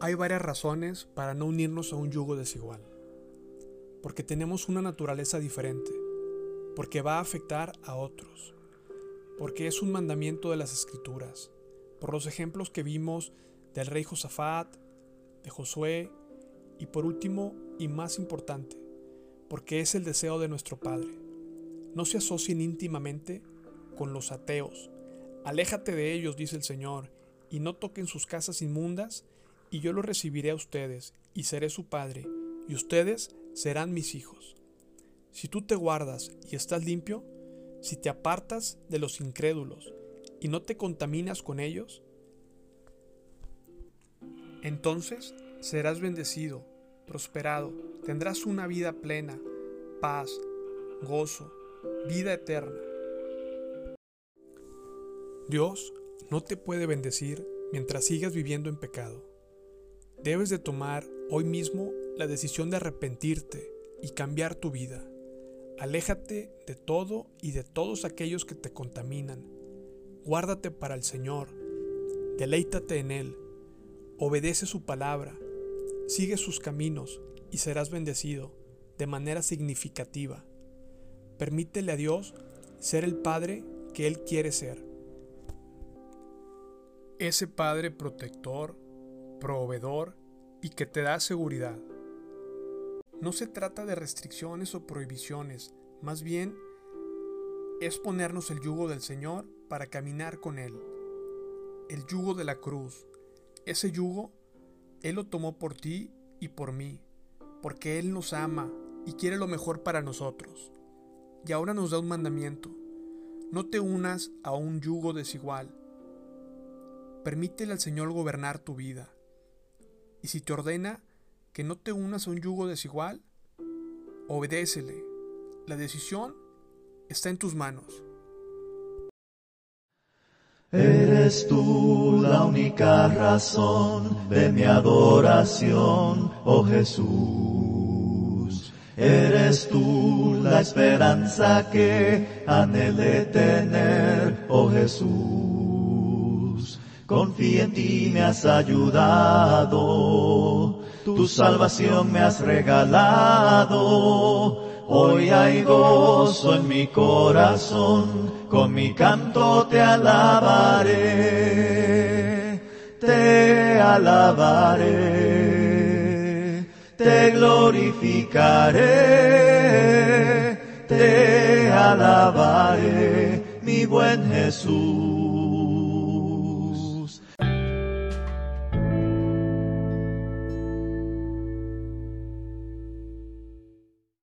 Hay varias razones para no unirnos a un yugo desigual. Porque tenemos una naturaleza diferente, porque va a afectar a otros, porque es un mandamiento de las escrituras, por los ejemplos que vimos del rey Josafat, de Josué y por último y más importante, porque es el deseo de nuestro Padre. No se asocien íntimamente con los ateos. Aléjate de ellos, dice el Señor, y no toquen sus casas inmundas, y yo los recibiré a ustedes, y seré su Padre, y ustedes serán mis hijos. Si tú te guardas y estás limpio, si te apartas de los incrédulos y no te contaminas con ellos, entonces serás bendecido, prosperado, tendrás una vida plena, paz, gozo, vida eterna. Dios no te puede bendecir mientras sigas viviendo en pecado. Debes de tomar hoy mismo la decisión de arrepentirte y cambiar tu vida. Aléjate de todo y de todos aquellos que te contaminan. Guárdate para el Señor. Deleítate en Él. Obedece su palabra. Sigue sus caminos y serás bendecido de manera significativa. Permítele a Dios ser el Padre que Él quiere ser. Ese Padre protector, proveedor y que te da seguridad. No se trata de restricciones o prohibiciones, más bien es ponernos el yugo del Señor para caminar con Él. El yugo de la cruz. Ese yugo, Él lo tomó por ti y por mí, porque Él nos ama y quiere lo mejor para nosotros. Y ahora nos da un mandamiento. No te unas a un yugo desigual. Permítele al Señor gobernar tu vida. Y si te ordena, que no te unas a un yugo desigual, obedécele. La decisión está en tus manos. Eres tú la única razón de mi adoración, oh Jesús. Eres tú la esperanza que anhelé tener, oh Jesús. Confía en ti, me has ayudado. Tu salvación me has regalado. Hoy hay gozo en mi corazón, con mi canto te alabaré, te alabaré, te glorificaré, te alabaré, mi buen Jesús.